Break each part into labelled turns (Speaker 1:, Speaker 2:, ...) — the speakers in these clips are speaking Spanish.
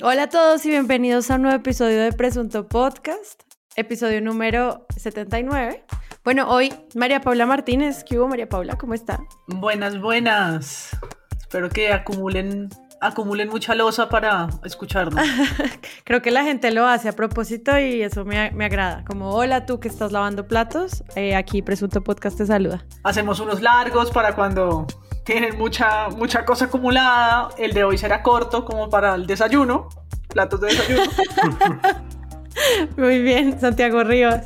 Speaker 1: Hola a todos y bienvenidos a un nuevo episodio de Presunto Podcast, episodio número 79. Bueno, hoy María Paula Martínez. ¿Qué hubo, María Paula? ¿Cómo está?
Speaker 2: Buenas, buenas. Espero que acumulen acumulen mucha losa para escucharnos.
Speaker 1: Creo que la gente lo hace a propósito y eso me, agrada. Como, hola tú que estás lavando platos, eh, aquí Presunto Podcast te saluda.
Speaker 2: Hacemos unos largos para cuando tienen mucha, mucha cosa acumulada. El de hoy será corto como para el desayuno, platos de desayuno.
Speaker 1: Muy bien, Santiago Rivas.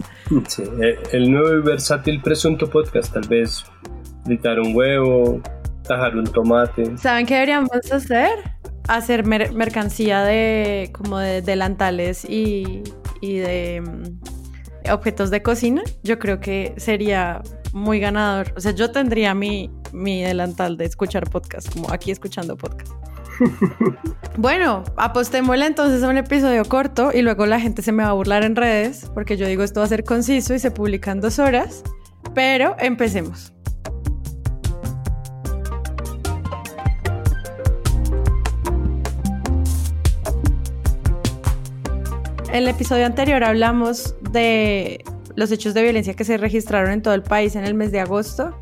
Speaker 3: Sí, eh, el nuevo y versátil Presunto Podcast, tal vez fritar un huevo, tajar un tomate.
Speaker 1: ¿Saben qué deberíamos hacer? Hacer mercancía de como de delantales y, de mm, objetos de cocina. Yo creo que sería muy ganador. O sea, yo tendría mi, mi delantal de escuchar podcast, como aquí escuchando podcast. bueno, apostémosle entonces a un episodio corto y luego la gente se me va a burlar en redes porque yo digo esto va a ser conciso y se publica en dos horas. Pero empecemos. En el episodio anterior hablamos de los hechos de violencia que se registraron en todo el país en el mes de agosto,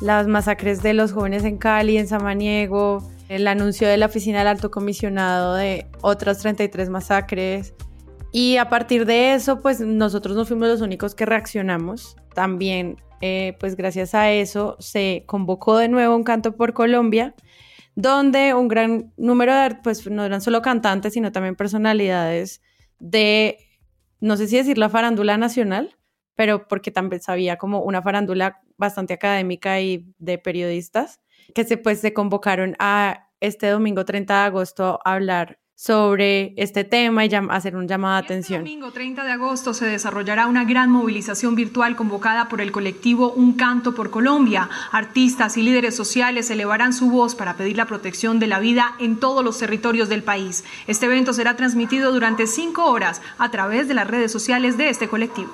Speaker 1: las masacres de los jóvenes en Cali, en Samaniego, el anuncio de la oficina del alto comisionado de otras 33 masacres. Y a partir de eso, pues nosotros no fuimos los únicos que reaccionamos. También, eh, pues gracias a eso, se convocó de nuevo un canto por Colombia, donde un gran número de, pues no eran solo cantantes, sino también personalidades de, no sé si decir la farándula nacional, pero porque también sabía como una farándula bastante académica y de periodistas, que se, pues, se convocaron a este domingo 30 de agosto a hablar sobre este tema y hacer un llamado de este atención.
Speaker 4: Este domingo 30 de agosto se desarrollará una gran movilización virtual convocada por el colectivo Un Canto por Colombia. Artistas y líderes sociales elevarán su voz para pedir la protección de la vida en todos los territorios del país. Este evento será transmitido durante cinco horas a través de las redes sociales de este colectivo.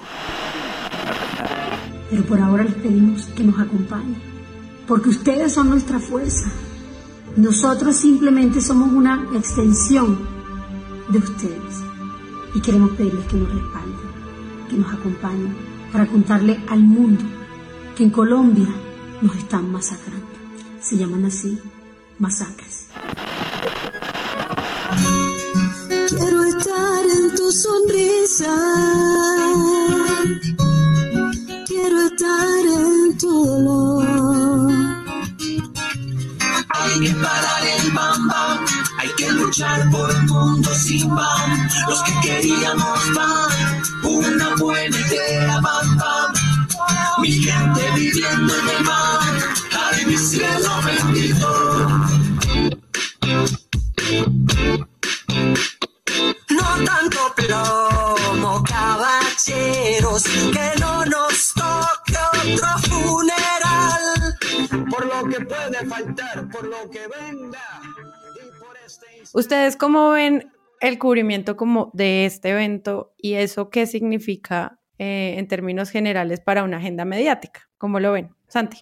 Speaker 5: Pero por ahora les pedimos que nos acompañen, porque ustedes son nuestra fuerza nosotros simplemente somos una extensión de ustedes y queremos pedirles que nos respalden, que nos acompañen para contarle al mundo que en Colombia nos están masacrando. Se llaman así masacres.
Speaker 6: Quiero estar en tu sonrisa.
Speaker 7: Por un mundo sin bam. Los que queríamos pan, una buena idea, bam bam. Mi gente viviendo en el mar, ay mi cielo bendito.
Speaker 1: ¿Ustedes cómo ven el cubrimiento como de este evento y eso qué significa eh, en términos generales para una agenda mediática? ¿Cómo lo ven? Santi.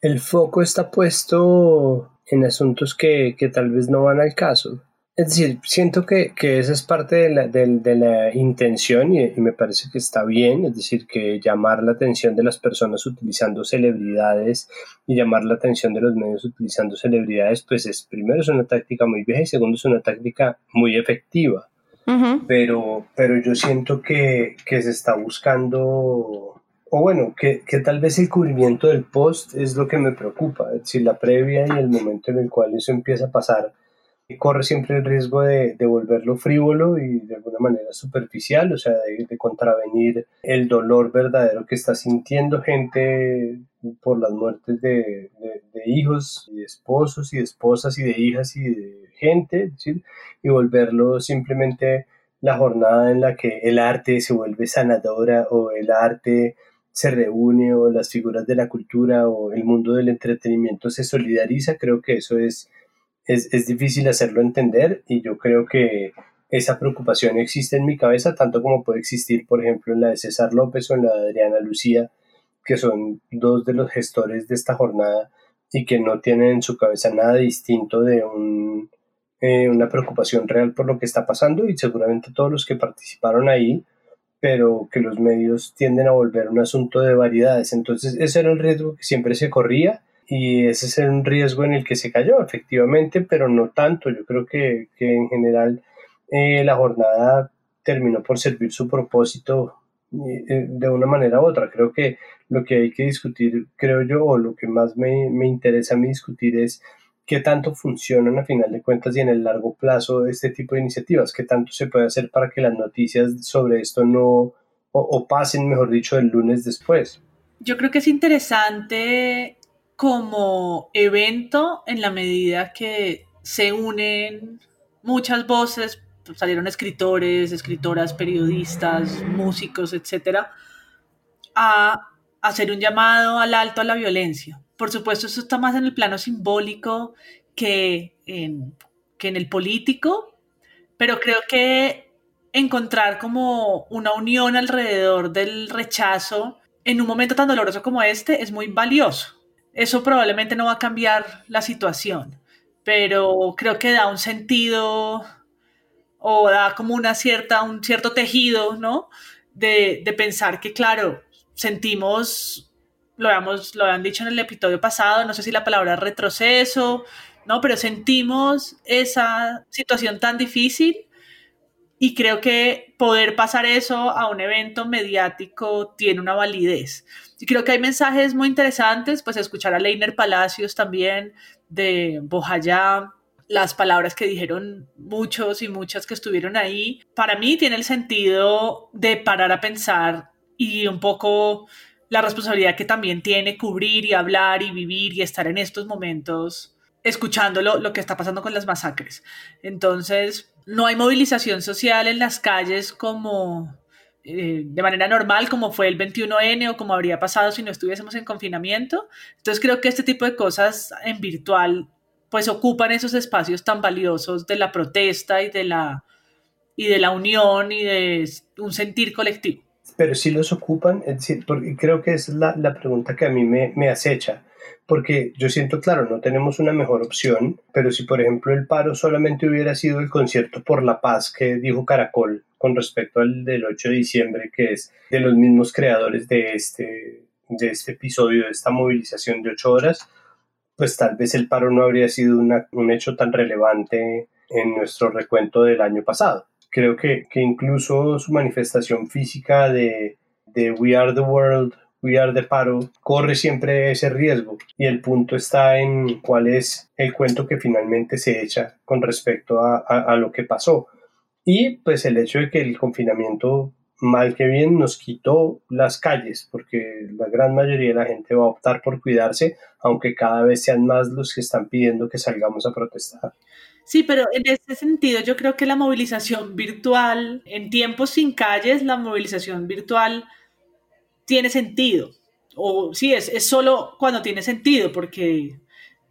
Speaker 3: El foco está puesto en asuntos que, que tal vez no van al caso. Es decir, siento que, que esa es parte de la, de, la intención y, me parece que está bien, es decir, que llamar la atención de las personas utilizando celebridades y llamar la atención de los medios utilizando celebridades, pues es primero es una táctica muy vieja y segundo es una táctica muy efectiva. pero, pero yo siento que, que se está buscando o bueno, que, que, tal vez el cubrimiento del post es lo que me preocupa, es decir, la previa y el momento en el cual eso empieza a pasar corre siempre el riesgo de, de, volverlo frívolo y de alguna manera superficial, o sea, de, contravenir el dolor verdadero que está sintiendo gente por las muertes de, de, hijos y de esposos y de esposas y de hijas y de gente, y volverlo simplemente la jornada en la que el arte se vuelve sanadora o el arte se reúne o las figuras de la cultura o el mundo del entretenimiento se solidariza, creo que eso es es, difícil hacerlo entender y yo creo que esa preocupación existe en mi cabeza, tanto como puede existir, por ejemplo, en la de César López o en la de Adriana Lucía, que son dos de los gestores de esta jornada y que no tienen en su cabeza nada distinto de un eh, una preocupación real por lo que está pasando y seguramente todos los que participaron ahí, pero que los medios tienden a volver un asunto de variedades. Entonces ese era el riesgo que siempre se corría y ese es un riesgo en el que se cayó, efectivamente, pero no tanto. Yo creo que, que en general eh, la jornada terminó por servir su propósito eh, de una manera u otra. Creo que lo que hay que discutir, creo yo, o lo que más me, me interesa a mí discutir es qué tanto funcionan a final de cuentas y en el largo plazo este tipo de iniciativas, qué tanto se puede hacer para que las noticias sobre esto no o, o pasen, mejor dicho, el lunes después.
Speaker 2: Yo creo que es interesante como evento en la medida que se unen muchas voces, salieron escritores, escritoras, periodistas, músicos, etcétera, a hacer un llamado al alto a la violencia. Por supuesto, eso está más en el plano simbólico que en, que en el político, pero creo que encontrar como una unión alrededor del rechazo en un momento tan doloroso como este es muy valioso. Eso probablemente no va a cambiar la situación, pero creo que da un sentido o da como una cierta, un cierto tejido, ¿no? De, de pensar que, claro, sentimos, lo, habíamos, lo habían dicho en el episodio pasado, no sé si la palabra retroceso, ¿no? Pero sentimos esa situación tan difícil y creo que poder pasar eso a un evento mediático tiene una validez. Creo que hay mensajes muy interesantes, pues escuchar a Leiner Palacios también de Bojayá, las palabras que dijeron muchos y muchas que estuvieron ahí, para mí tiene el sentido de parar a pensar y un poco la responsabilidad que también tiene cubrir y hablar y vivir y estar en estos momentos escuchándolo lo que está pasando con las masacres. Entonces, no hay movilización social en las calles como eh, de manera normal, como fue el 21N o como habría pasado si no estuviésemos en confinamiento. Entonces, creo que este tipo de cosas en virtual pues ocupan esos espacios tan valiosos de la protesta y de la, y de la unión y de un sentir colectivo
Speaker 3: pero sí los ocupan, es decir, porque creo que es la, la pregunta que a mí me, me, acecha, porque yo siento, claro, no tenemos una mejor opción, pero si por ejemplo el paro solamente hubiera sido el concierto por la paz que dijo Caracol con respecto al del 8 de diciembre, que es de los mismos creadores de este, de este episodio, de esta movilización de ocho horas, pues tal vez el paro no habría sido una, un hecho tan relevante en nuestro recuento del año pasado. Creo que, que incluso su manifestación física de, de We Are the World, Are the Paro, corre siempre ese riesgo. Y el punto está en cuál es el cuento que finalmente se echa con respecto a, a lo que pasó. Y pues el hecho de que el confinamiento mal que bien nos quitó las calles, porque la gran mayoría de la gente va a optar por cuidarse, aunque cada vez sean más los que están pidiendo que salgamos a protestar.
Speaker 2: Sí, pero en ese sentido yo creo que la movilización virtual, en tiempos sin calles, la movilización virtual tiene sentido. O sí, es, es solo cuando tiene sentido, porque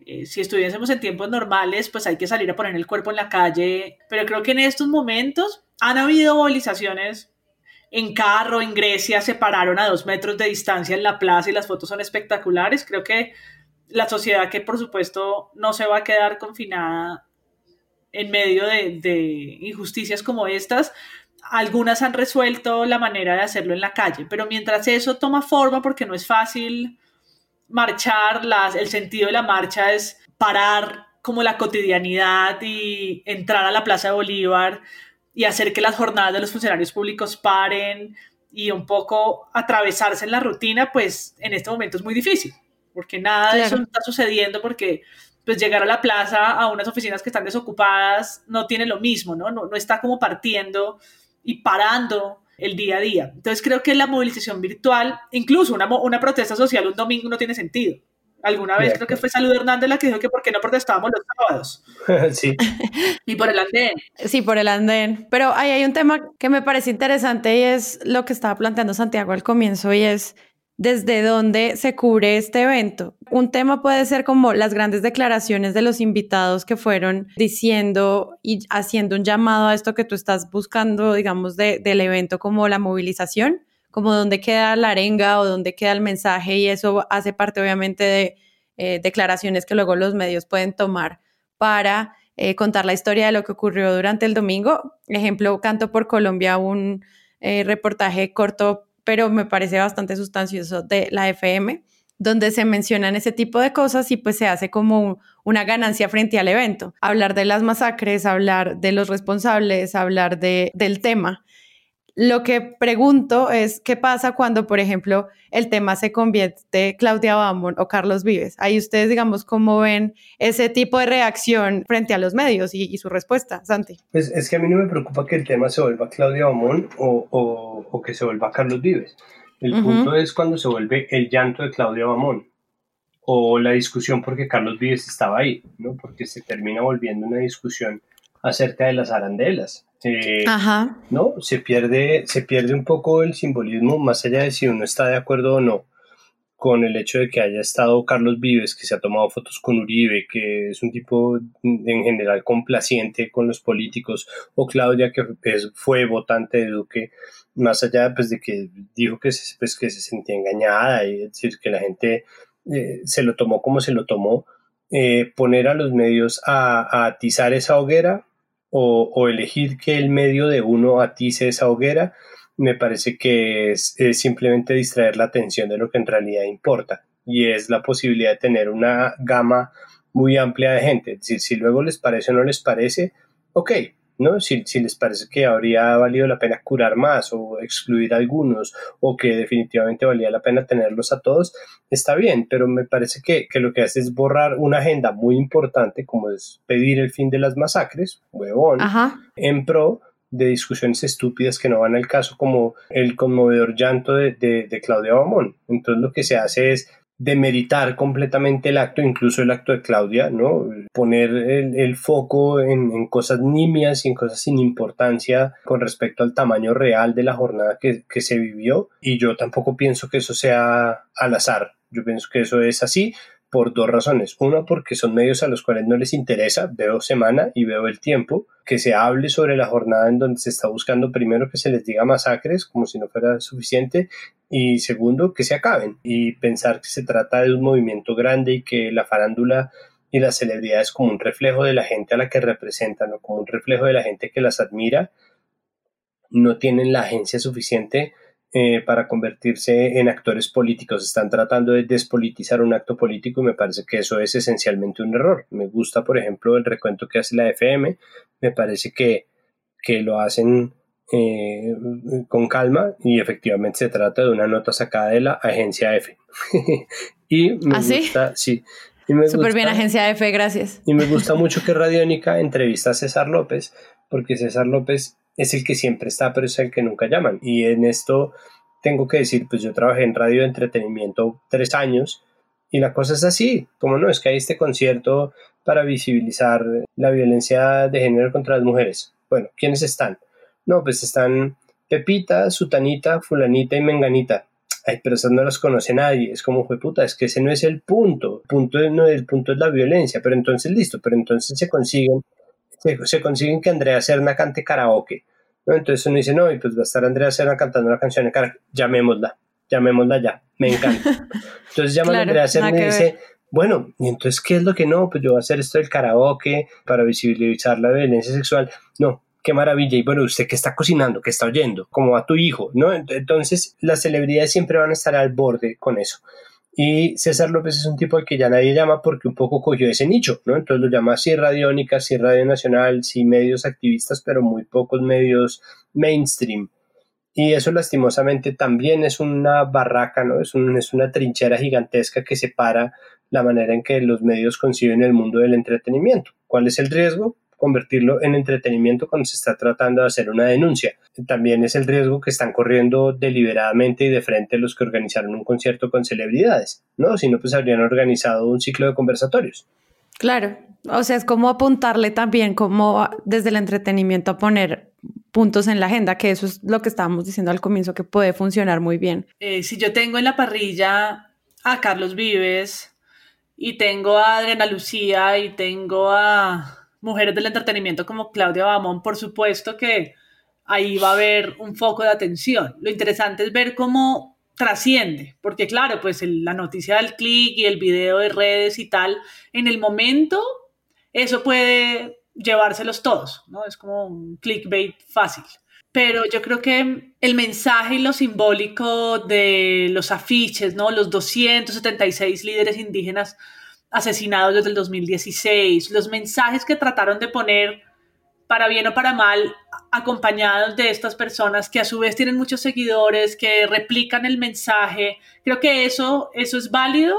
Speaker 2: eh, si estuviésemos en tiempos normales, pues hay que salir a poner el cuerpo en la calle. Pero creo que en estos momentos han habido movilizaciones en carro, en Grecia, se pararon a dos metros de distancia en la plaza y las fotos son espectaculares. Creo que la sociedad que por supuesto no se va a quedar confinada en medio de, de, injusticias como estas, algunas han resuelto la manera de hacerlo en la calle, pero mientras eso toma forma, porque no es fácil marchar, las, el sentido de la marcha es parar como la cotidianidad y entrar a la Plaza de Bolívar y hacer que las jornadas de los funcionarios públicos paren y un poco atravesarse en la rutina, pues en este momento es muy difícil, porque nada claro. de eso está sucediendo porque pues llegar a la plaza, a unas oficinas que están desocupadas, no tiene lo mismo, ¿no? No, no está como partiendo y parando el día a día. Entonces creo que la movilización virtual, incluso una, una protesta social un domingo no tiene sentido. Alguna vez creo que fue Salud Hernández la que dijo que por qué no protestábamos los sábados.
Speaker 3: sí.
Speaker 2: Y por el andén.
Speaker 1: Sí, por el andén. Pero ahí hay un tema que me parece interesante y es lo que estaba planteando Santiago al comienzo y es desde dónde se cubre este evento. Un tema puede ser como las grandes declaraciones de los invitados que fueron diciendo y haciendo un llamado a esto que tú estás buscando, digamos, de, del evento como la movilización, como dónde queda la arenga o dónde queda el mensaje y eso hace parte obviamente de eh, declaraciones que luego los medios pueden tomar para eh, contar la historia de lo que ocurrió durante el domingo. Ejemplo, Canto por Colombia, un eh, reportaje corto, pero me parece bastante sustancioso de la FM, donde se mencionan ese tipo de cosas y pues se hace como una ganancia frente al evento. Hablar de las masacres, hablar de los responsables, hablar de, del tema. Lo que pregunto es, ¿qué pasa cuando, por ejemplo, el tema se convierte Claudia Bamón o Carlos Vives? Ahí ustedes, digamos, ¿cómo ven ese tipo de reacción frente a los medios y, su respuesta, Santi?
Speaker 3: Pues es que a mí no me preocupa que el tema se vuelva Claudia Bamón o, o, que se vuelva Carlos Vives. El punto es cuando se vuelve el llanto de Claudia Bamón o la discusión porque Carlos Vives estaba ahí, ¿no? Porque se termina volviendo una discusión acerca de las arandelas. Eh, ¿no? Se pierde, se pierde un poco el simbolismo, más allá de si uno está de acuerdo o no con el hecho de que haya estado Carlos Vives, que se ha tomado fotos con Uribe, que es un tipo en general complaciente con los políticos, o Claudia, que fue votante de Duque, más allá pues, de que dijo que se, pues, que se sentía engañada, y es decir, que la gente eh, se lo tomó como se lo tomó, eh, poner a los medios a, a atizar esa hoguera o, elegir que el medio de uno atice esa hoguera, me parece que es, simplemente distraer la atención de lo que en realidad importa y es la posibilidad de tener una gama muy amplia de gente. Decir, si luego les parece o no les parece, ok, ¿no? Si, les parece que habría valido la pena curar más o excluir algunos o que definitivamente valía la pena tenerlos a todos, está bien, pero me parece que, lo que hace es borrar una agenda muy importante como es pedir el fin de las masacres, huevón, en pro de discusiones estúpidas que no van al caso como el conmovedor llanto de, de, de Claudia Bamón. Entonces lo que se hace es demeritar completamente el acto, incluso el acto de Claudia, ¿no? Poner el, foco en, cosas nimias y en cosas sin importancia con respecto al tamaño real de la jornada que, que se vivió. Y yo tampoco pienso que eso sea al azar. Yo pienso que eso es así por dos razones. Una, porque son medios a los cuales no les interesa, veo semana y veo el tiempo, que se hable sobre la jornada en donde se está buscando primero que se les diga masacres, como si no fuera suficiente, y segundo, que se acaben. Y pensar que se trata de un movimiento grande y que la farándula y las celebridades como un reflejo de la gente a la que representan o como un reflejo de la gente que las admira, no tienen la agencia suficiente eh, para convertirse en actores políticos. Están tratando de despolitizar un acto político y me parece que eso es esencialmente un error. Me gusta, por ejemplo, el recuento que hace la FM. Me parece que, que lo hacen eh, con calma y efectivamente se trata de una nota sacada de la agencia F. y me
Speaker 1: ¿Ah,
Speaker 3: gusta, sí.
Speaker 1: Súper bien, agencia F, gracias.
Speaker 3: Y me gusta mucho que Radiónica entrevista a César López, porque César López es el que siempre está, pero es el que nunca llaman. Y en esto tengo que decir, pues yo trabajé en radio de entretenimiento tres años y la cosa es así, como no, es que hay este concierto para visibilizar la violencia de género contra las mujeres. Bueno, ¿quiénes están? No, pues están Pepita, Sutanita, Fulanita y Menganita. Ay, pero esas no las conoce nadie. Es como, fue es que ese no es el punto. El punto, no, el punto es la violencia. Pero entonces, listo, pero entonces se consiguen se, consiguen que Andrea Serna cante karaoke. ¿no? Entonces uno dice, no, y pues va a estar Andrea Serna cantando una canción de karaoke, llamémosla, llamémosla ya, me encanta. Entonces llama a Andrea Serna y dice, bueno, y entonces, ¿qué es lo que no? Pues yo voy a hacer esto del karaoke para visibilizar la violencia sexual. No, qué maravilla. Y bueno, usted que está cocinando, que está oyendo, como a tu hijo, ¿no? Entonces, las celebridades siempre van a estar al borde con eso. Y César López es un tipo al que ya nadie llama porque un poco cogió ese nicho, ¿no? Entonces lo llama así Radiónica, sí Radio Nacional, sí medios activistas, pero muy pocos medios mainstream. Y eso lastimosamente también es una barraca, ¿no? Es, es una trinchera gigantesca que separa la manera en que los medios conciben el mundo del entretenimiento. ¿Cuál es el riesgo? Convertirlo en entretenimiento cuando se está tratando de hacer una denuncia. También es el riesgo que están corriendo deliberadamente y de frente los que organizaron un concierto con celebridades, ¿no? Si no, pues habrían organizado un ciclo de conversatorios.
Speaker 1: Claro, o sea, es como apuntarle también como desde el entretenimiento a poner puntos en la agenda, que eso es lo que estábamos diciendo al comienzo, que puede funcionar muy bien.
Speaker 2: Eh, si yo tengo en la parrilla a Carlos Vives y tengo a Adriana Lucía y tengo a mujeres del entretenimiento como Claudia Bamón, por supuesto que ahí va a haber un foco de atención. Lo interesante es ver cómo trasciende, porque claro, pues la noticia del clic y el video de redes y tal, en el momento eso puede llevárselos todos, ¿no? Es como un clickbait fácil. Pero yo creo que el mensaje y lo simbólico de los afiches, ¿no? Los 276 líderes indígenas asesinados desde el 2016, los mensajes que trataron de poner para bien o para mal, acompañados de estas personas que a su vez tienen muchos seguidores, que replican el mensaje. Creo que eso, eso es válido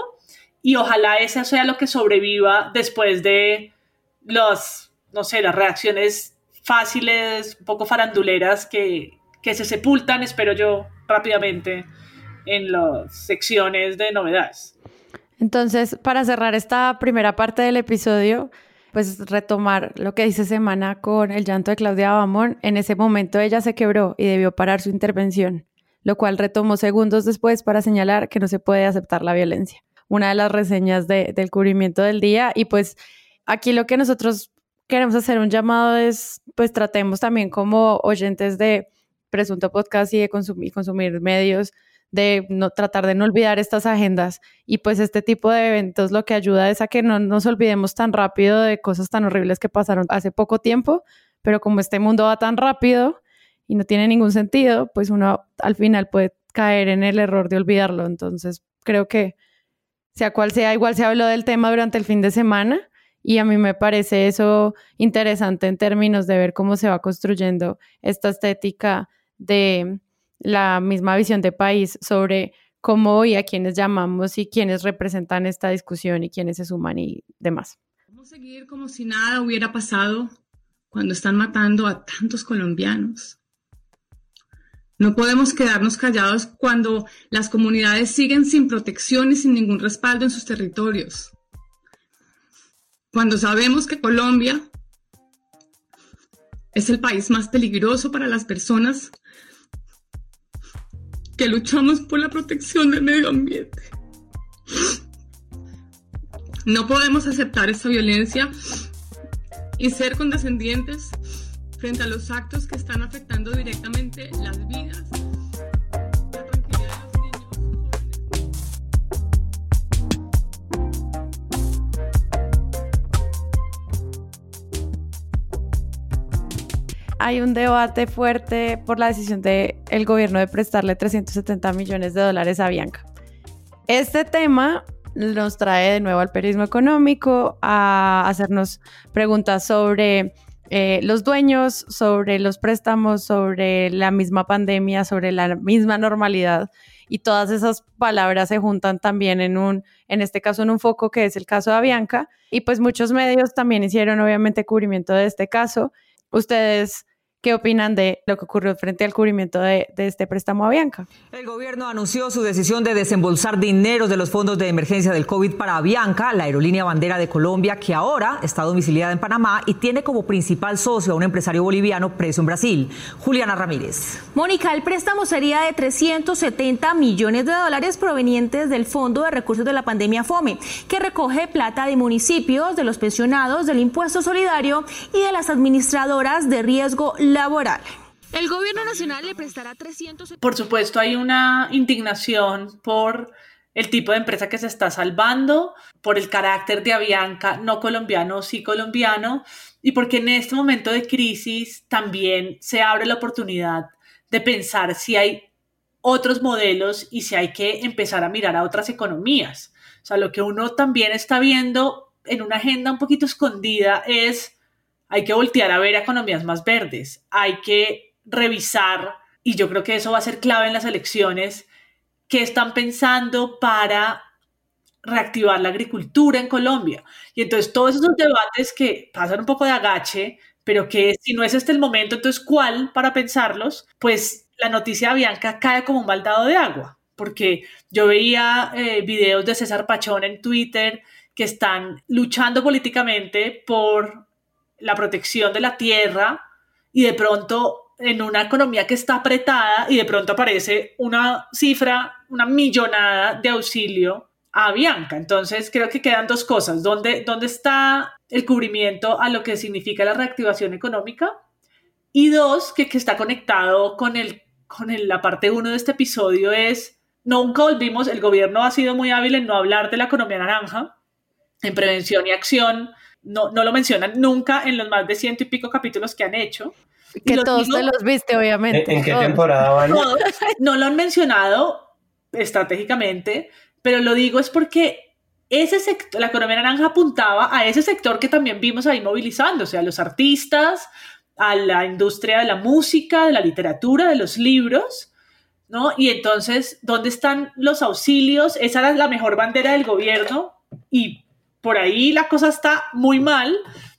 Speaker 2: y ojalá eso sea lo que sobreviva después de los, no sé, las reacciones fáciles, un poco faranduleras que, que se sepultan, espero yo, rápidamente en las secciones de novedades.
Speaker 1: Entonces, para cerrar esta primera parte del episodio, pues retomar lo que dice Semana con el llanto de Claudia Bamón. En ese momento ella se quebró y debió parar su intervención, lo cual retomó segundos después para señalar que no se puede aceptar la violencia. Una de las reseñas del cubrimiento del día. Y pues aquí lo que nosotros queremos hacer un llamado es, pues tratemos también como oyentes de Presunto Podcast y de consumir medios, de no tratar de no olvidar estas agendas y pues este tipo de eventos lo que ayuda es a que no nos olvidemos tan rápido de cosas tan horribles que pasaron hace poco tiempo, pero como este mundo va tan rápido y no tiene ningún sentido, pues uno al final puede caer en el error de olvidarlo. Entonces creo que sea cual sea, igual se habló del tema durante el fin de semana y a mí me parece eso interesante en términos de ver cómo se va construyendo esta estética de la misma visión de país sobre cómo y a quienes llamamos y quienes representan esta discusión y quienes se suman y demás.
Speaker 4: Vamos a seguir como si nada hubiera pasado cuando están matando a tantos colombianos. No podemos quedarnos callados cuando las comunidades siguen sin protección y sin ningún respaldo en sus territorios. Cuando sabemos que Colombia es el país más peligroso para las personas que luchamos por la protección del medio ambiente. No podemos aceptar esta violencia y ser condescendientes frente a los actos que están afectando directamente las vidas.
Speaker 1: Hay un debate fuerte por la decisión del el gobierno de prestarle 370 millones de dólares a Bianca. Este tema nos trae de nuevo al periodismo económico a hacernos preguntas sobre eh, los dueños, sobre los préstamos, sobre la misma pandemia, sobre la misma normalidad. Y todas esas palabras se juntan también en un, en este caso, en un foco que es el caso de Avianca. Y pues muchos medios también hicieron obviamente cubrimiento de este caso. Ustedes ¿Qué opinan de lo que ocurrió frente al cubrimiento de, de, este préstamo a Bianca?
Speaker 8: El gobierno anunció su decisión de desembolsar dinero de los fondos de emergencia del COVID para Avianca, la aerolínea bandera de Colombia, que ahora está domiciliada en Panamá y tiene como principal socio a un empresario boliviano preso en Brasil, Juliana Ramírez.
Speaker 9: Mónica, el préstamo sería de 370 millones de dólares provenientes del Fondo de Recursos de la Pandemia FOME, que recoge plata de municipios, de los pensionados, del impuesto solidario y de las administradoras de riesgo laboral. El gobierno nacional le prestará 300...
Speaker 2: Por supuesto, hay una indignación por el tipo de empresa que se está salvando, por el carácter de Avianca, no colombiano, sí colombiano, y porque en este momento de crisis también se abre la oportunidad de pensar si hay otros modelos y si hay que empezar a mirar a otras economías. O sea, lo que uno también está viendo en una agenda un poquito escondida es hay que voltear a ver economías más verdes, hay que revisar, y yo creo que eso va a ser clave en las elecciones, qué están pensando para reactivar la agricultura en Colombia. Y entonces todos esos debates que pasan un poco de agache, pero que si no es este el momento, entonces ¿cuál para pensarlos? Pues la noticia Bianca cae como un baldado de agua, porque yo veía eh, videos de César Pachón en Twitter que están luchando políticamente por la protección de la tierra y de pronto en una economía que está apretada y de pronto aparece una cifra, una millonada de auxilio a Bianca. Entonces creo que quedan dos cosas. ¿Dónde, dónde está el cubrimiento a lo que significa la reactivación económica? Y dos, que, que está conectado con, el, con el, la parte uno de este episodio es, nunca volvimos, el gobierno ha sido muy hábil en no hablar de la economía naranja, en prevención y acción no, no lo mencionan nunca en los más de ciento y pico capítulos que han hecho.
Speaker 1: Que todos te los viste, obviamente.
Speaker 3: ¿En, qué temporada van?
Speaker 2: no lo han mencionado estratégicamente, pero lo digo es porque ese sector, la economía naranja apuntaba a ese sector que también vimos ahí movilizándose, a los artistas, a la industria de la música, de la literatura, de los libros, ¿no? Y entonces, ¿dónde están los auxilios? Esa era la mejor bandera del gobierno y por ahí la cosa está muy mal.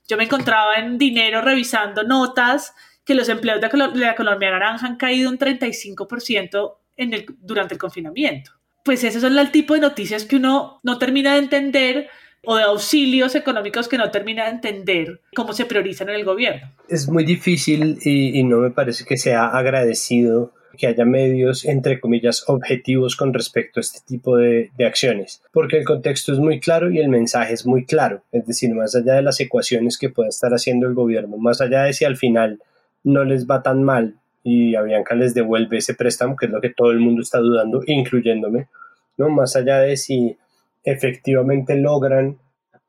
Speaker 2: Yo me encontraba en dinero revisando notas que los empleos de la economía naranja han caído un 35% en el, durante el confinamiento. Pues esos son el tipo de noticias que uno no termina de entender o de auxilios económicos que no termina de entender cómo se priorizan en el gobierno.
Speaker 3: Es muy difícil y, no me parece que sea agradecido que haya medios, entre comillas, objetivos con respecto a este tipo de, acciones, porque el contexto es muy claro y el mensaje es muy claro, es decir, más allá de las ecuaciones que pueda estar haciendo el gobierno, más allá de si al final no les va tan mal y a Bianca les devuelve ese préstamo, que es lo que todo el mundo está dudando, incluyéndome, ¿no? Más allá de si efectivamente logran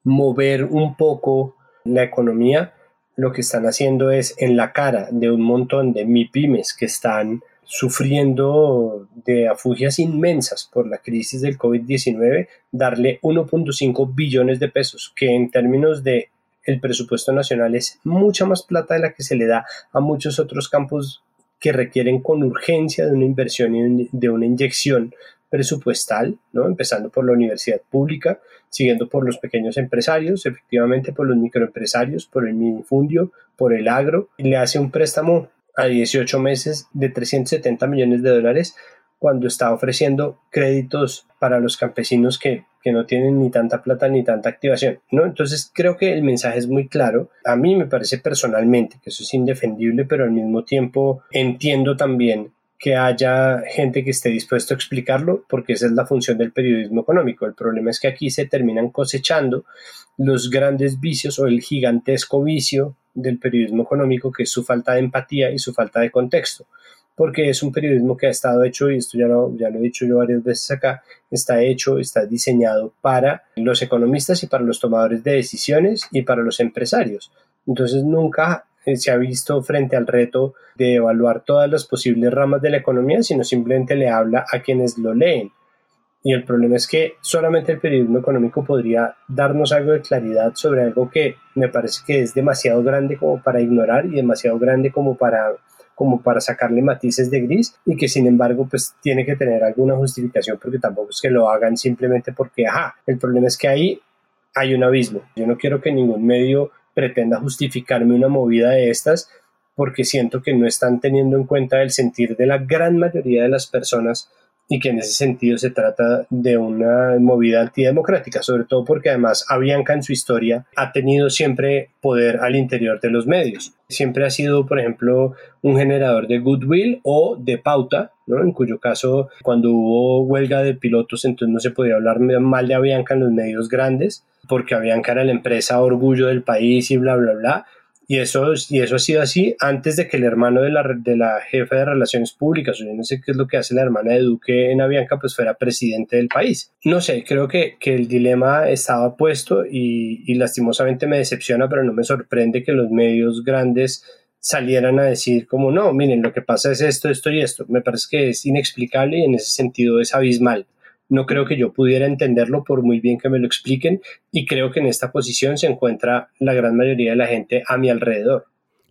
Speaker 3: mover un poco la economía, lo que están haciendo es en la cara de un montón de MIPIMES que están sufriendo de afugias inmensas por la crisis del COVID-19, darle 1.5 billones de pesos, que en términos de el presupuesto nacional es mucha más plata de la que se le da a muchos otros campos que requieren con urgencia de una inversión y de una inyección presupuestal, ¿no? empezando por la universidad pública, siguiendo por los pequeños empresarios, efectivamente por los microempresarios, por el minifundio, por el agro, y le hace un préstamo a 18 meses de 370 millones de dólares cuando está ofreciendo créditos para los campesinos que, no tienen ni tanta plata ni tanta activación, ¿no? Entonces creo que el mensaje es muy claro. A mí me parece personalmente que eso es indefendible, pero al mismo tiempo entiendo también que haya gente que esté dispuesto a explicarlo, porque esa es la función del periodismo económico. El problema es que aquí se terminan cosechando los grandes vicios o el gigantesco vicio del periodismo económico, que es su falta de empatía y su falta de contexto porque es un periodismo que ha estado hecho, y esto ya lo, ya lo he dicho yo varias veces acá, está hecho, está diseñado para los economistas y para los tomadores de decisiones y para los empresarios. Entonces nunca se ha visto frente al reto de evaluar todas las posibles ramas de la economía, sino simplemente le habla a quienes lo leen. Y el problema es que solamente el periodismo económico podría darnos algo de claridad sobre algo que me parece que es demasiado grande como para ignorar y demasiado grande como para como para sacarle matices de gris y que sin embargo pues tiene que tener alguna justificación porque tampoco es que lo hagan simplemente porque, ajá, el problema es que ahí hay un abismo. Yo no quiero que ningún medio pretenda justificarme una movida de estas porque siento que no están teniendo en cuenta el sentir de la gran mayoría de las personas y que en ese sentido se trata de una movida antidemocrática, sobre todo porque además Avianca en su historia ha tenido siempre poder al interior de los medios. Siempre ha sido, por ejemplo, un generador de goodwill o de pauta, en cuyo caso cuando hubo huelga de pilotos entonces no se podía hablar mal de Avianca en los medios grandes, porque Avianca era la empresa orgullo del país y bla, bla, bla y eso, y eso ha sido así antes de que el hermano de la, de la jefa de relaciones públicas, o yo no sé qué es lo que hace la hermana de Duque en Avianca, pues fuera presidente del país. No sé, creo que, que el dilema estaba puesto y lastimosamente me decepciona, pero no me sorprende que los medios grandes salieran a decir como no, miren, lo que pasa es esto, esto y esto. Me parece que es inexplicable y en ese sentido es abismal no creo que yo pudiera entenderlo por muy bien que me lo expliquen y creo que en esta posición se encuentra la gran mayoría de la gente a mi alrededor.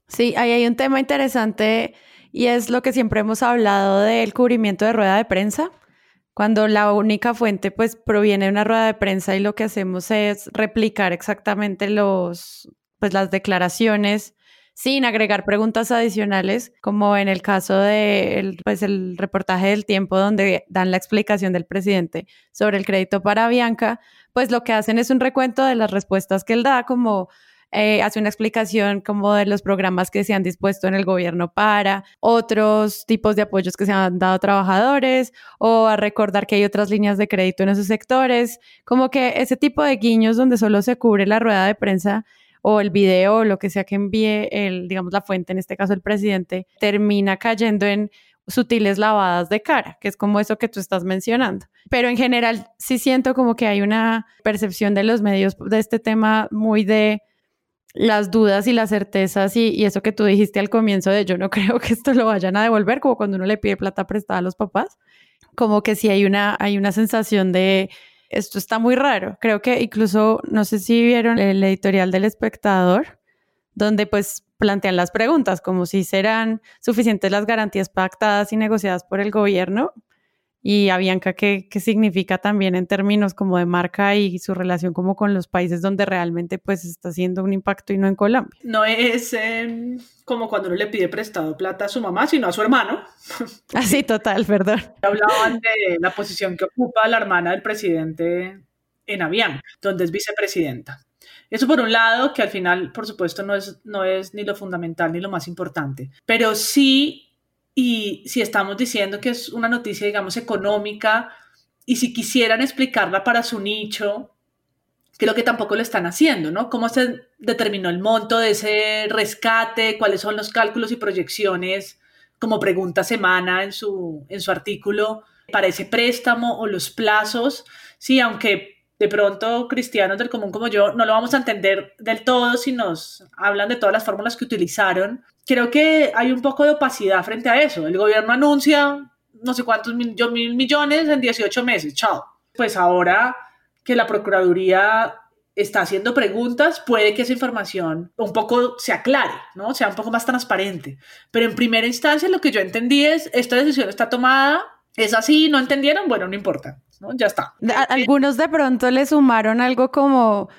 Speaker 1: Sí, ahí hay un tema interesante y es lo que siempre hemos hablado del cubrimiento de rueda de prensa. Cuando la única fuente pues proviene de una rueda de prensa y lo que hacemos es replicar exactamente los pues las declaraciones sin agregar preguntas adicionales, como en el caso de pues el reportaje del tiempo donde dan la explicación del presidente sobre el crédito para Bianca, pues lo que hacen es un recuento de las respuestas que él da, como eh, hace una explicación como de los programas que se han dispuesto en el gobierno para otros tipos de apoyos que se han dado a trabajadores o a recordar que hay otras líneas de crédito en esos sectores, como que ese tipo de guiños donde solo se cubre la rueda de prensa o el video o lo que sea que envíe el, digamos, la fuente, en este caso el presidente, termina cayendo en sutiles lavadas de cara, que es como eso que tú estás mencionando. Pero en general sí siento como que hay una percepción de los medios de este tema muy de las dudas y las certezas y, y, eso que tú dijiste al comienzo de yo no creo que esto lo vayan a devolver, como cuando uno le pide plata prestada a los papás, como que sí hay una, hay una sensación de esto está muy raro. Creo que incluso, no sé si vieron el editorial del espectador, donde pues plantean las preguntas, como si serán suficientes las garantías pactadas y negociadas por el gobierno y a Bianca qué, qué, significa también en términos como de marca y su relación como con los países donde realmente pues está haciendo un impacto y no en Colombia.
Speaker 2: No es eh, como cuando uno le pide prestado plata a su mamá, sino a su hermano.
Speaker 1: Así, total, perdón.
Speaker 2: Hablaban de la posición que ocupa la hermana del presidente en Avianca, donde es vicepresidenta. Eso por un lado, que al final, por supuesto, no es, no es ni lo fundamental ni lo más importante, pero sí y si estamos diciendo que es una noticia, digamos, económica, y si quisieran explicarla para su nicho, creo que tampoco lo están haciendo, ¿no? ¿Cómo se determinó el monto de ese rescate? ¿Cuáles son los cálculos y proyecciones? Como pregunta semana en su, en su artículo para ese préstamo o los plazos. Sí, aunque de pronto cristianos del común como yo no lo vamos a entender del todo si nos hablan de todas las fórmulas que utilizaron. Creo que hay un poco de opacidad frente a eso. El gobierno anuncia no sé cuántos mil, mil millones en 18 meses, chao. Pues ahora que la Procuraduría está haciendo preguntas, puede que esa información un poco se aclare, ¿no? Sea un poco más transparente. Pero en primera instancia lo que yo entendí es, esta decisión está tomada, es así, no entendieron, bueno, no importa. Ya está.
Speaker 1: algunos de pronto le sumaron algo como,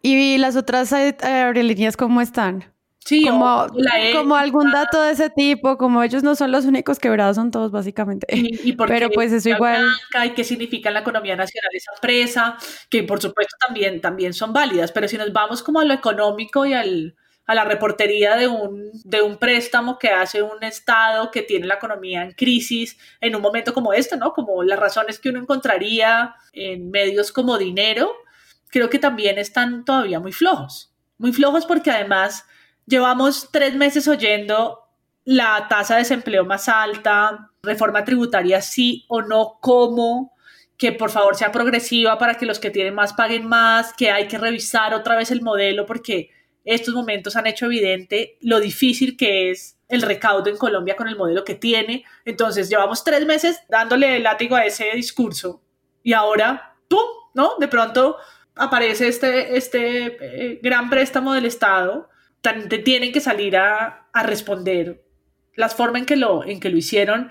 Speaker 1: ¿y las otras aerolíneas cómo están?
Speaker 2: Sí,
Speaker 1: como, como algún dato de ese tipo, como ellos no son los únicos quebrados, son todos básicamente.
Speaker 2: Y, Pero pues eso igual. ¿Y qué significa en la economía nacional esa empresa? Que por supuesto también, también son válidas, pero si nos vamos como a lo económico y al, a la reportería de un, de un préstamo que hace un Estado que tiene la economía en crisis en un momento como este, ¿no? Como las razones que uno encontraría en medios como dinero, creo que también están todavía muy flojos. Muy flojos porque además llevamos tres meses oyendo la tasa de desempleo más alta, reforma tributaria sí o no, cómo, que por favor sea progresiva para que los que tienen más paguen más, que hay que revisar otra vez el modelo porque estos momentos han hecho evidente lo difícil que es el recaudo en Colombia con el modelo que tiene. Entonces, llevamos tres meses dándole el látigo a ese discurso y ahora, ¡pum!, ¿no? De pronto aparece este, este eh, gran préstamo del Estado, tienen que salir a, a, responder las formas en que, lo, en que lo hicieron.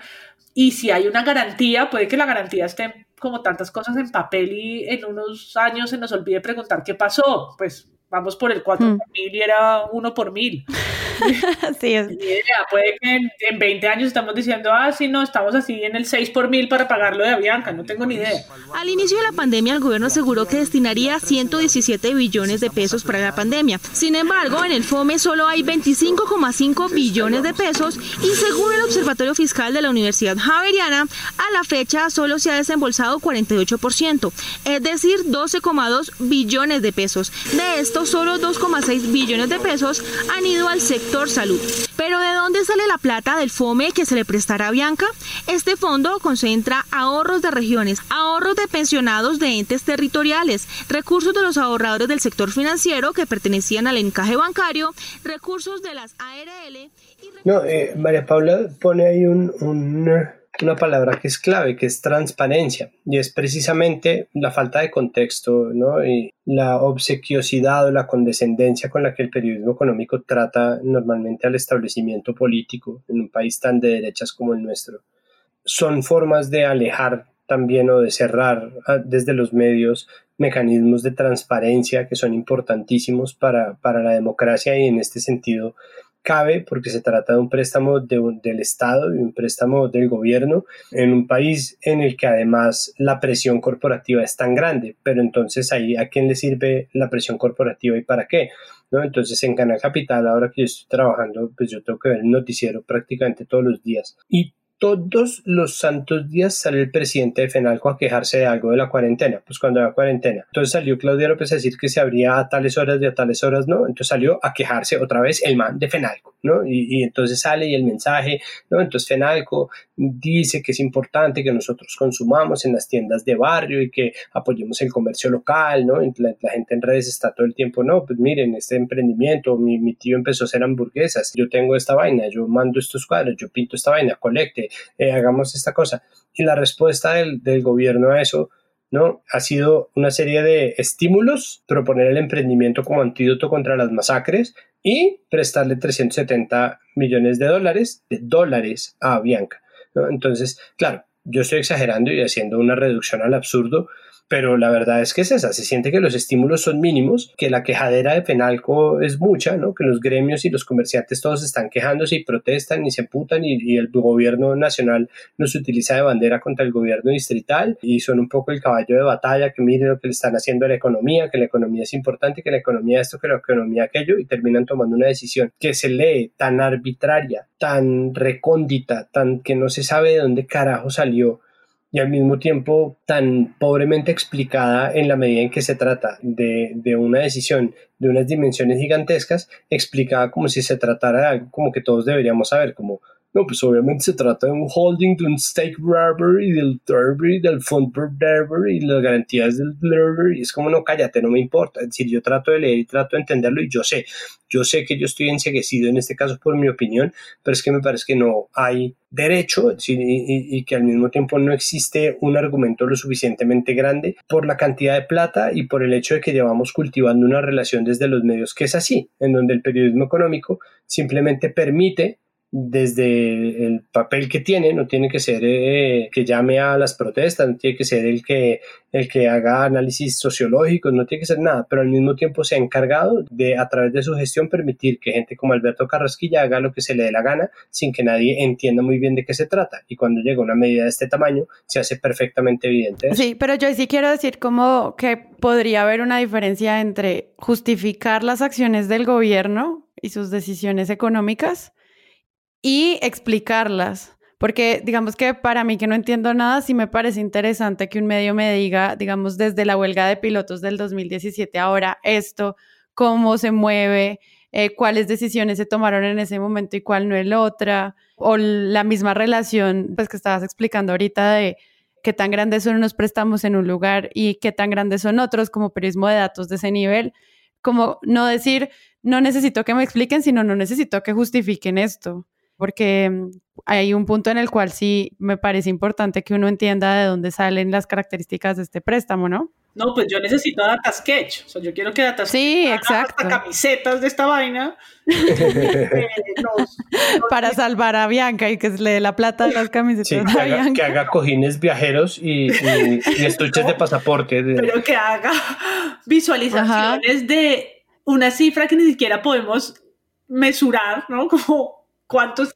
Speaker 2: Y si hay una garantía, puede que la garantía esté como tantas cosas en papel y en unos años se nos olvide preguntar qué pasó, pues vamos por el 4 mm. por mil y era 1 por mil.
Speaker 1: sí, es.
Speaker 2: puede que en, 20 años estamos diciendo, ah, sí, no, estamos así en el 6 por mil para pagarlo de Avianca, no tengo ni idea.
Speaker 9: Al inicio de la pandemia, el gobierno aseguró que destinaría 117 billones de pesos para la pandemia. Sin embargo, en el FOME solo hay 25,5 billones de pesos y según el Observatorio Fiscal de la Universidad Javeriana, a la fecha solo se ha desembolsado 48%, es decir, 12,2 billones de pesos. De esto, solo 2,6 billones de pesos han ido al sector salud. Pero ¿de dónde sale la plata del FOME que se le prestará a Bianca? Este fondo concentra ahorros de regiones, ahorros de pensionados de entes territoriales, recursos de los ahorradores del sector financiero que pertenecían al encaje bancario, recursos de las ARL. Y...
Speaker 3: No, eh, María Paula pone ahí un una palabra que es clave, que es transparencia, y es precisamente la falta de contexto, ¿no? Y la obsequiosidad o la condescendencia con la que el periodismo económico trata normalmente al establecimiento político en un país tan de derechas como el nuestro. Son formas de alejar también o de cerrar ah, desde los medios mecanismos de transparencia que son importantísimos para, para la democracia y en este sentido cabe porque se trata de un préstamo del Estado y un préstamo del gobierno en un país en el que además la presión corporativa es tan grande, pero entonces ahí a quién le sirve la presión corporativa y para qué, ¿no? Entonces en Canal Capital, ahora que yo estoy trabajando, pues yo tengo que ver el noticiero prácticamente todos los días. Y todos los santos días sale el presidente de FENALCO a quejarse de algo de la cuarentena, pues cuando había cuarentena. Entonces salió Claudia López a decir que se abría a tales horas de a tales horas, ¿no? Entonces salió a quejarse otra vez el man de FENALCO, ¿no? Y, y entonces sale y el mensaje, ¿no? Entonces FENALCO dice que es importante que nosotros consumamos en las tiendas de barrio y que apoyemos el comercio local, ¿no? La, la gente en redes está todo el tiempo, no, pues miren, este emprendimiento, mi, mi tío empezó a hacer hamburguesas, yo tengo esta vaina, yo mando estos cuadros, yo pinto esta vaina, colecte, eh, hagamos esta cosa. Y la respuesta del, del, gobierno a eso ¿no? ha sido una serie de estímulos, proponer el emprendimiento como antídoto contra las masacres y prestarle 370 millones de dólares, de dólares a Bianca. Entonces, claro, yo estoy exagerando y haciendo una reducción al absurdo, pero la verdad es que es esa, se siente que los estímulos son mínimos, que la quejadera de Penalco es mucha, ¿no? que los gremios y los comerciantes todos están quejándose y protestan y se putan y, y, el gobierno nacional nos utiliza de bandera contra el gobierno distrital y son un poco el caballo de batalla, que miren lo que le están haciendo a la economía, que la economía es importante, que la economía esto, que la economía aquello y terminan tomando una decisión que se lee tan arbitraria, tan recóndita, tan que no se sabe de dónde carajo salió y al mismo tiempo tan pobremente explicada en la medida en que se trata de, de, una decisión de unas dimensiones gigantescas, explicada como si se tratara de algo como que todos deberíamos saber, como no, pues obviamente se trata de un holding, de un stake grabber y del Derby, del fund Derby y las garantías del Derby. Y es como, no, cállate, no me importa. Es decir, yo trato de leer y trato de entenderlo y yo sé, yo sé que yo estoy enseguecido en este caso por mi opinión, pero es que me parece que no hay derecho decir, y, y, que al mismo tiempo no existe un argumento lo suficientemente grande por la cantidad de plata y por el hecho de que llevamos cultivando una relación desde los medios que es así, en donde el periodismo económico simplemente permite desde el papel que tiene, no tiene que ser eh, que llame a las protestas, no tiene que ser el que, el que haga análisis sociológicos, no tiene que ser nada, pero al mismo tiempo se ha encargado de, a través de su gestión, permitir que gente como Alberto Carrasquilla haga lo que se le dé la gana sin que nadie entienda muy bien de qué se trata. Y cuando llega una medida de este tamaño, se hace perfectamente evidente.
Speaker 1: Sí, pero yo sí quiero decir como que podría haber una diferencia entre justificar las acciones del gobierno y sus decisiones económicas y explicarlas. Porque digamos que para mí que no entiendo nada, sí me parece interesante que un medio me diga, digamos, desde la huelga de pilotos del 2017 ahora esto, cómo se mueve, eh, cuáles decisiones se tomaron en ese momento y cuál no el otra, o la misma relación pues que estabas explicando ahorita de qué tan grandes son unos préstamos en un lugar y qué tan grandes son otros como periodismo de datos de ese nivel, como no decir, no necesito que me expliquen, sino no necesito que justifiquen esto porque mm, hay un punto en el cual sí me parece importante que uno entienda de dónde salen las características de este préstamo, ¿no?
Speaker 2: No, pues yo necesito data sketch. O sea, yo quiero que data
Speaker 1: sí, exacto.
Speaker 2: hasta camisetas de esta vaina.
Speaker 1: eh, nos, nos... Para salvar a Bianca y que le dé la plata de las camisetas
Speaker 3: sí,
Speaker 1: a
Speaker 3: que, haga,
Speaker 1: Bianca.
Speaker 3: que haga cojines viajeros y, y, y estuches no, de pasaporte. De...
Speaker 2: Pero que haga visualizaciones Ajá. de una cifra que ni siquiera podemos mesurar, ¿no? Como cuántos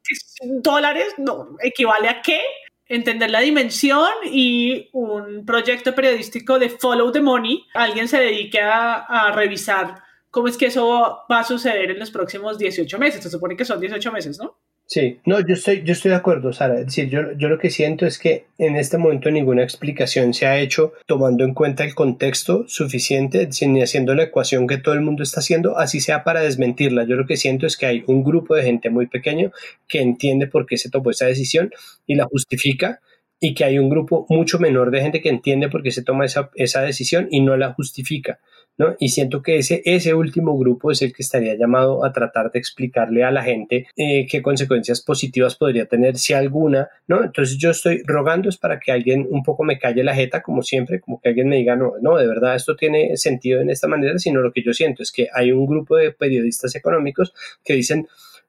Speaker 2: dólares no, equivale a qué, entender la dimensión y un proyecto periodístico de Follow the Money, alguien se dedique a, a, revisar cómo es que eso va a suceder en los próximos 18 meses. Se supone que son 18 meses, ¿no?
Speaker 3: Sí, no, yo estoy, yo estoy de acuerdo, Sara. Es decir, yo, yo lo que siento es que en este momento ninguna explicación se ha hecho tomando en cuenta el contexto suficiente, ni haciendo la ecuación que todo el mundo está haciendo, así sea para desmentirla. Yo lo que siento es que hay un grupo de gente muy pequeño que entiende por qué se tomó esa decisión y la justifica y que hay un grupo mucho menor de gente que entiende por qué se toma esa, esa decisión y no la justifica. ¿No? Y siento que ese, ese último grupo es el que estaría llamado a tratar de explicarle a la gente eh, qué consecuencias positivas podría tener, si alguna, ¿no? Entonces yo estoy rogando es para que alguien un poco me calle la jeta, como siempre, como que alguien me diga, no, no, de verdad esto tiene sentido en esta manera, sino lo que yo siento es que hay un grupo de periodistas económicos que dicen,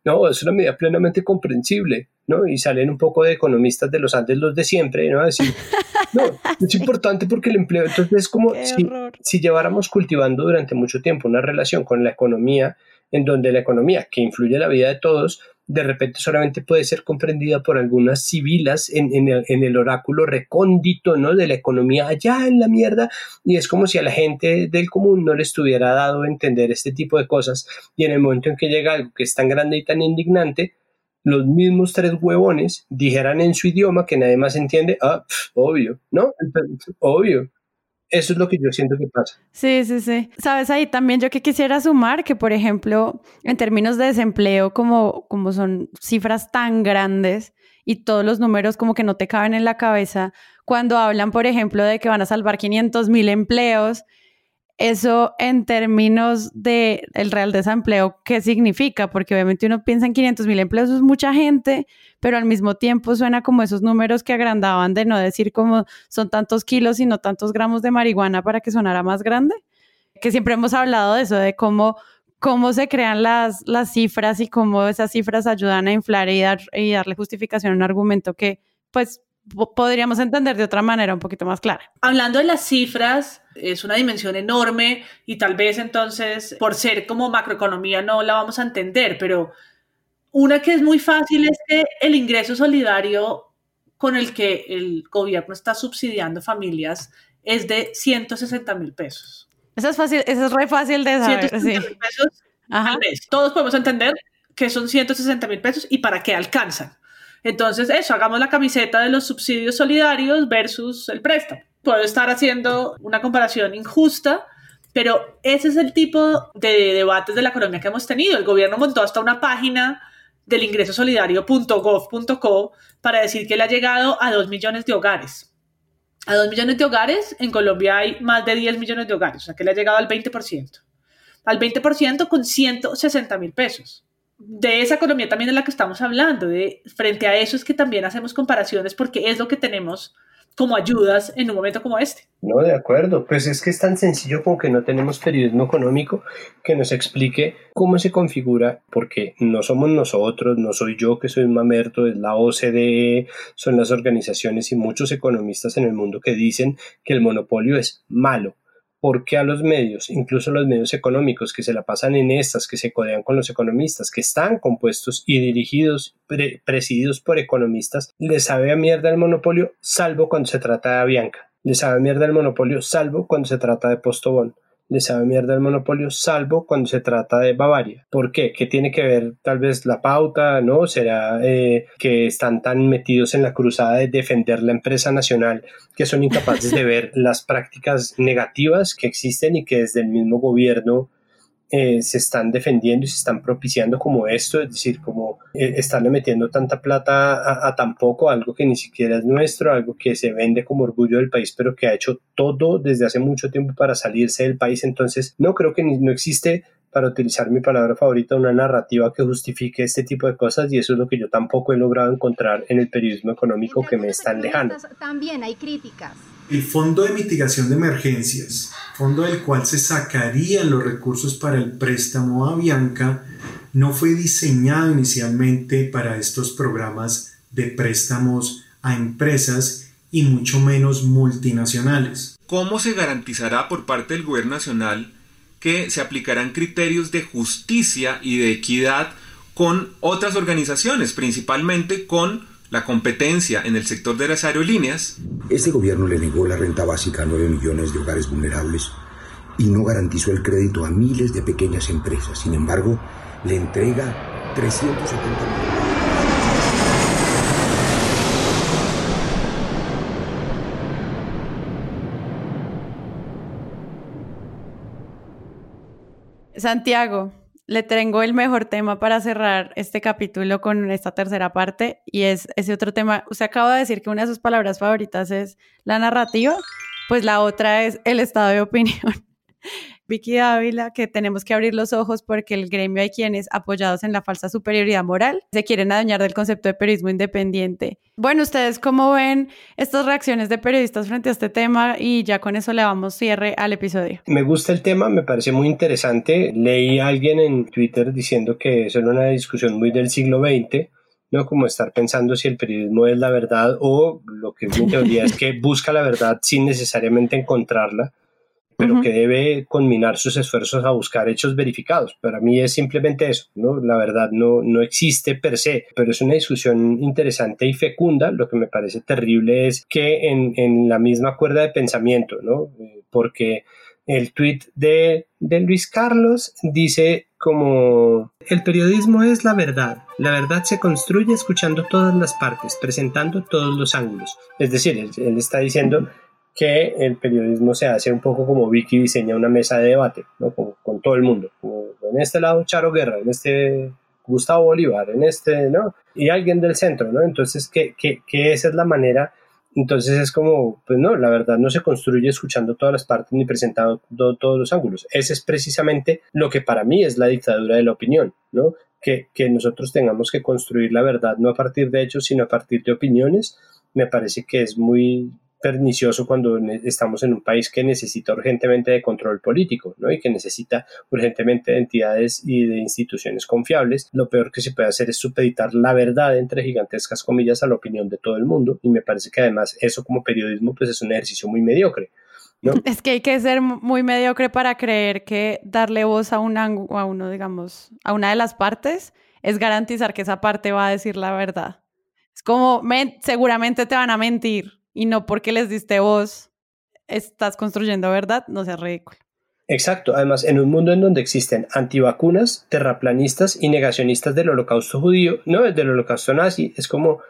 Speaker 3: no, es una medida plenamente comprensible, ¿no? Y salen un poco de economistas de los Andes, los de siempre, ¿no? A decir, no, es importante porque el empleo, entonces es como si, si, lleváramos cultivando durante mucho tiempo una relación con la economía, en donde la economía, que influye en la vida de todos, de repente solamente puede ser comprendida por algunas civilas en, en, el, en, el, oráculo recóndito ¿no? de la economía allá en la mierda y es como si a la gente del común no le estuviera dado entender este tipo de cosas y en el momento en que llega algo que es tan grande y tan indignante los mismos tres huevones dijeran en su idioma que nadie más entiende, ah, obvio, ¿no? obvio. Eso es lo que yo siento que pasa.
Speaker 1: Sí, sí, sí. Sabes, ahí también yo que quisiera sumar que, por ejemplo, en términos de desempleo, como, como son cifras tan grandes y todos los números como que no te caben en la cabeza, cuando hablan, por ejemplo, de que van a salvar 500 mil empleos, eso en términos de el real desempleo, ¿qué significa? Porque obviamente uno piensa en 500 mil empleos, es mucha gente, pero al mismo tiempo suena como esos números que agrandaban de no decir como son tantos kilos, sino tantos gramos de marihuana para que sonara más grande. Que siempre hemos hablado de eso, de cómo, cómo se crean las, las cifras y cómo esas cifras ayudan a inflar y, dar, y darle justificación a un argumento que, pues, podríamos entender de otra manera un poquito más clara.
Speaker 2: Hablando de las cifras, es una dimensión enorme y tal vez entonces por ser como macroeconomía no la vamos a entender, pero una que es muy fácil es que el ingreso solidario con el que el gobierno está subsidiando familias es de 160 mil pesos.
Speaker 1: Eso es fácil, eso es re fácil de saber. 160 mil pesos
Speaker 2: al mes. Todos podemos entender que son 160 mil pesos y para qué alcanzan. Entonces, eso, hagamos la camiseta de los subsidios solidarios versus el préstamo. Puedo estar haciendo una comparación injusta, pero ese es el tipo de debates de la economía que hemos tenido. El gobierno montó hasta una página del ingresosolidario.gov.co para decir que le ha llegado a 2 millones de hogares. A 2 millones de hogares, en Colombia hay más de 10 millones de hogares, o sea que le ha llegado al 20%. Al 20% con 160 mil pesos de esa economía también es la que estamos hablando, de frente a eso es que también hacemos comparaciones porque es lo que tenemos como ayudas en un momento como este.
Speaker 3: No, de acuerdo, pues es que es tan sencillo como que no tenemos periodismo económico que nos explique cómo se configura, porque no somos nosotros, no soy yo que soy un mamerto, es la OCDE, son las organizaciones y muchos economistas en el mundo que dicen que el monopolio es malo ¿Por qué a los medios, incluso los medios económicos que se la pasan en estas, que se codean con los economistas, que están compuestos y dirigidos, presididos por economistas, les sabe a mierda el monopolio, salvo cuando se trata de Avianca? Les sabe a mierda el monopolio, salvo cuando se trata de Postobón le sabe mierda el monopolio, salvo cuando se trata de Bavaria. ¿Por qué? ¿Qué tiene que ver tal vez la pauta? ¿No? ¿Será eh, que están tan metidos en la cruzada de defender la empresa nacional que son incapaces de ver las prácticas negativas que existen y que desde el mismo gobierno eh, se están defendiendo y se están propiciando como esto, es decir, como eh, estarle metiendo tanta plata a, tan poco, algo que ni siquiera es nuestro, algo que se vende como orgullo del país, pero que ha hecho todo desde hace mucho tiempo para salirse del país. Entonces, no creo que no existe para utilizar mi palabra favorita, una narrativa que justifique este tipo de cosas y eso es lo que yo tampoco he logrado encontrar en el periodismo económico que me están lejano.
Speaker 9: También hay críticas.
Speaker 10: El Fondo de Mitigación de Emergencias, fondo del cual se sacarían los recursos para el préstamo a Bianca, no fue diseñado inicialmente para estos programas de préstamos a empresas y mucho menos multinacionales.
Speaker 11: ¿Cómo se garantizará por parte del Gobierno Nacional que se aplicarán criterios de justicia y de equidad con otras organizaciones, principalmente con la competencia en el sector de las aerolíneas.
Speaker 12: Este gobierno le negó la renta básica a 9 millones de hogares vulnerables y no garantizó el crédito a miles de pequeñas empresas. Sin embargo, le entrega 370 millones.
Speaker 1: Santiago, le tengo el mejor tema para cerrar este capítulo con esta tercera parte y es ese otro tema. Usted acaba de decir que una de sus palabras favoritas es la narrativa, pues la otra es el estado de opinión. Vicky Ávila, que tenemos que abrir los ojos porque el gremio hay quienes, apoyados en la falsa superioridad moral, se quieren adueñar del concepto de periodismo independiente. Bueno, ¿ustedes cómo ven estas reacciones de periodistas frente a este tema? Y ya con eso le damos cierre al episodio.
Speaker 3: Me gusta el tema, me parece muy interesante. Leí a alguien en Twitter diciendo que es una discusión muy del siglo XX. ¿no? Como estar pensando si el periodismo es la verdad o lo que es mi teoría es que busca la verdad sin necesariamente encontrarla pero que debe conminar sus esfuerzos a buscar hechos verificados. Para mí es simplemente eso, ¿no? La verdad no, no existe per se, pero es una discusión interesante y fecunda. Lo que me parece terrible es que en, en la misma cuerda de pensamiento, ¿no? Eh, porque el tweet de, de Luis Carlos dice como el periodismo es la verdad. La verdad se construye escuchando todas las partes, presentando todos los ángulos. Es decir, él, él está diciendo que el periodismo se hace un poco como Vicky diseña una mesa de debate, ¿no? Con, todo el mundo. En este lado Charo Guerra, en este Gustavo Bolívar, en este, ¿no? Y alguien del centro, ¿no? Entonces, que, que esa es la manera entonces es como, pues no, la verdad no se construye escuchando todas las partes ni presentando todos los ángulos. Ese es precisamente lo que para mí es la dictadura de la opinión, ¿no? Que, que nosotros tengamos que construir la verdad no a partir de hechos, sino a partir de opiniones, me parece que es muy pernicioso cuando estamos en un país que necesita urgentemente de control político ¿no? y que necesita urgentemente de entidades y de instituciones confiables. Lo peor que se puede hacer es supeditar la verdad entre gigantescas comillas a la opinión de todo el mundo y me parece que además eso como periodismo pues es un ejercicio muy mediocre. ¿no?
Speaker 1: Es que hay que ser muy mediocre para creer que darle voz a, un a uno, digamos, a una de las partes es garantizar que esa parte va a decir la verdad. Es como, seguramente te van a mentir, y no porque les diste voz estás construyendo verdad, no sea ridículo.
Speaker 3: Exacto, además en un mundo en donde existen antivacunas, terraplanistas y negacionistas del holocausto judío, no del holocausto nazi, es como,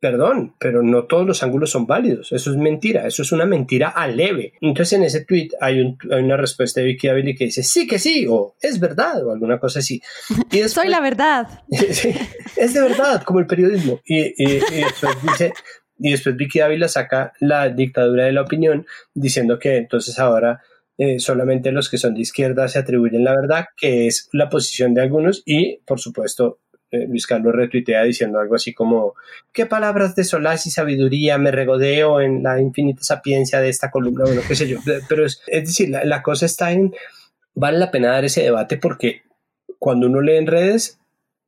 Speaker 3: perdón, pero no todos los ángulos son válidos, eso es mentira, eso es una mentira a leve. Entonces en ese tweet hay, un, hay una respuesta de Vicky Ávila que dice, sí que sí, o es verdad, o alguna cosa así.
Speaker 1: Y después, Soy la verdad.
Speaker 3: sí, es de verdad, como el periodismo. Y, y, y después dice, y después Vicky Ávila saca la dictadura de la opinión diciendo que entonces ahora eh, solamente los que son de izquierda se atribuyen la verdad, que es la posición de algunos y por supuesto eh, Luis Carlos retuitea diciendo algo así como qué palabras de solaz y sabiduría me regodeo en la infinita sapiencia de esta columna, bueno, qué sé yo, pero es, es decir, la, la cosa está en, vale la pena dar ese debate porque cuando uno lee en redes,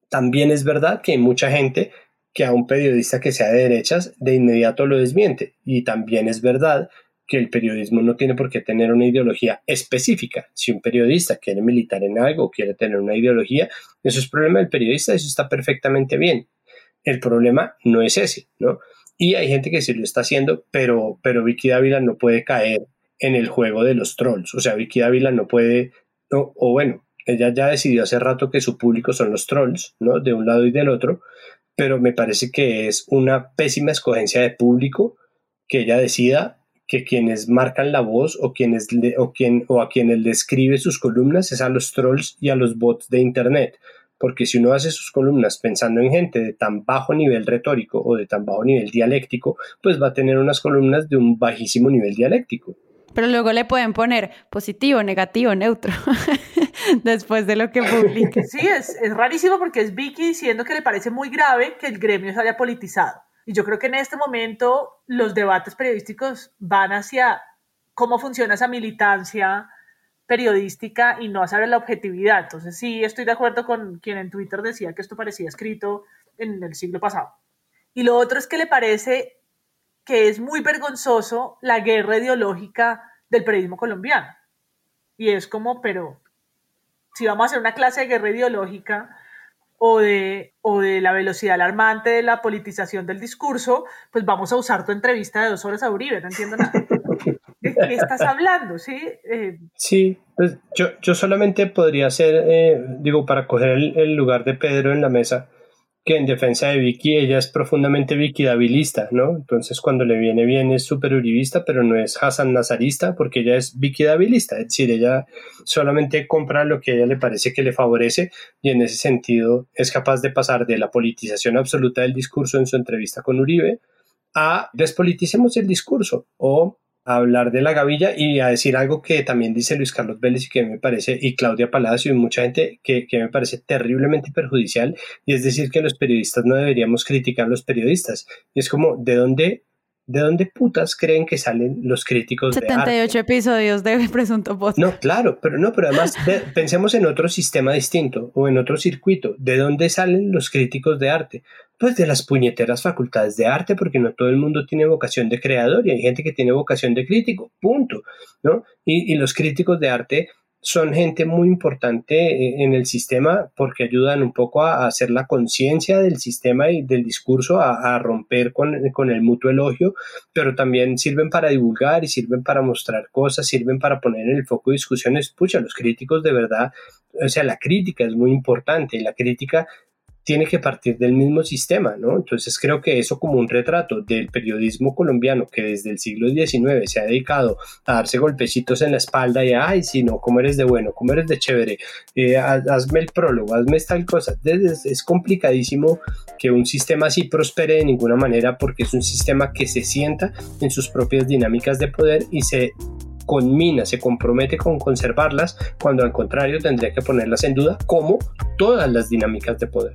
Speaker 3: también es verdad que hay mucha gente que a un periodista que sea de derechas de inmediato lo desmiente. Y también es verdad que el periodismo no tiene por qué tener una ideología específica. Si un periodista quiere militar en algo, quiere tener una ideología, eso es problema del periodista, eso está perfectamente bien. El problema no es ese, ¿no? Y hay gente que sí lo está haciendo, pero, pero Vicky Dávila no puede caer en el juego de los trolls. O sea, Vicky Dávila no puede, no, o bueno, ella ya decidió hace rato que su público son los trolls, ¿no? De un lado y del otro, pero me parece que es una pésima escogencia de público que ella decida que quienes marcan la voz o, quienes o, quien, o a quienes le escribe sus columnas es a los trolls y a los bots de Internet. Porque si uno hace sus columnas pensando en gente de tan bajo nivel retórico o de tan bajo nivel dialéctico, pues va a tener unas columnas de un bajísimo nivel dialéctico.
Speaker 1: Pero luego le pueden poner positivo, negativo, neutro, después de lo que publique.
Speaker 2: Sí, es, es rarísimo porque es Vicky diciendo que le parece muy grave que el gremio se haya politizado. Y yo creo que en este momento los debates periodísticos van hacia cómo funciona esa militancia periodística y no hacia la objetividad. Entonces sí estoy de acuerdo con quien en Twitter decía que esto parecía escrito en el siglo pasado. Y lo otro es que le parece que es muy vergonzoso la guerra ideológica del periodismo colombiano. Y es como, pero si vamos a hacer una clase de guerra ideológica o de, o de la velocidad alarmante de la politización del discurso, pues vamos a usar tu entrevista de dos horas a Uribe, no entiendo nada. ¿De qué estás hablando? Sí, eh,
Speaker 3: sí pues yo, yo solamente podría ser, eh, digo, para coger el lugar de Pedro en la mesa, que en defensa de Vicky ella es profundamente vicky-dabilista, ¿no? Entonces cuando le viene bien es súper uribista, pero no es Hassan Nazarista porque ella es vicky-dabilista, es decir, ella solamente compra lo que a ella le parece que le favorece y en ese sentido es capaz de pasar de la politización absoluta del discurso en su entrevista con Uribe a despoliticemos el discurso o a hablar de la gavilla y a decir algo que también dice Luis Carlos Vélez y que me parece, y Claudia Palacio y mucha gente que, que me parece terriblemente perjudicial, y es decir que los periodistas no deberíamos criticar a los periodistas. Y es como, ¿de dónde ¿De dónde putas creen que salen los críticos
Speaker 1: 78
Speaker 3: de arte?
Speaker 1: episodios de Presunto Podcast.
Speaker 3: No, claro, pero no, pero además de, pensemos en otro sistema distinto o en otro circuito. ¿De dónde salen los críticos de arte? Pues de las puñeteras facultades de arte, porque no todo el mundo tiene vocación de creador y hay gente que tiene vocación de crítico, punto, ¿no? Y, y los críticos de arte son gente muy importante eh, en el sistema porque ayudan un poco a hacer la conciencia del sistema y del discurso, a, romper con, con, el mutuo elogio, pero también sirven para divulgar y sirven para mostrar cosas, sirven para poner en el foco discusiones. Pucha, los críticos de verdad, o sea, la crítica es muy importante y la crítica tiene que partir del mismo sistema, ¿no? Entonces creo que eso como un retrato del periodismo colombiano que desde el siglo XIX se ha dedicado a darse golpecitos en la espalda y, ay, si no, ¿cómo eres de bueno? ¿Cómo eres de chévere? Eh, hazme el prólogo, hazme tal cosa. Es complicadísimo que un sistema así prospere de ninguna manera porque es un sistema que se sienta en sus propias dinámicas de poder y se conmina, se compromete con conservarlas, cuando al contrario tendría que ponerlas en duda como todas las dinámicas de poder.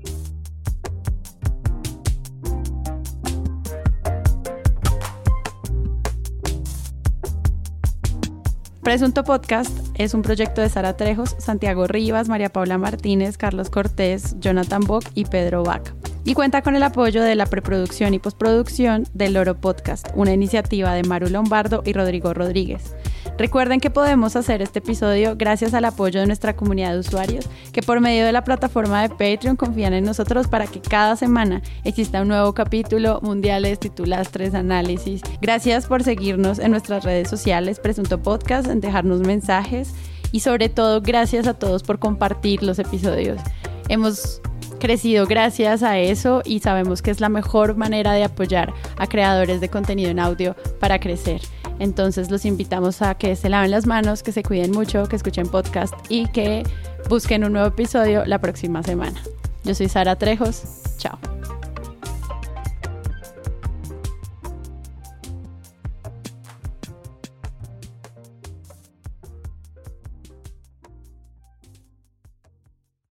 Speaker 1: Presunto Podcast es un proyecto de Sara Trejos, Santiago Rivas, María Paula Martínez, Carlos Cortés, Jonathan Bock y Pedro Vaca. Y cuenta con el apoyo de la preproducción y postproducción del Loro Podcast, una iniciativa de Maru Lombardo y Rodrigo Rodríguez. Recuerden que podemos hacer este episodio gracias al apoyo de nuestra comunidad de usuarios que por medio de la plataforma de Patreon confían en nosotros para que cada semana exista un nuevo capítulo, mundiales, titulastres, análisis. Gracias por seguirnos en nuestras redes sociales, Presunto Podcast, en dejarnos mensajes y sobre todo gracias a todos por compartir los episodios. Hemos crecido gracias a eso y sabemos que es la mejor manera de apoyar a creadores de contenido en audio para crecer. Entonces los invitamos a que se laven las manos, que se cuiden mucho, que escuchen podcast y que busquen un nuevo episodio la próxima semana. Yo soy Sara Trejos.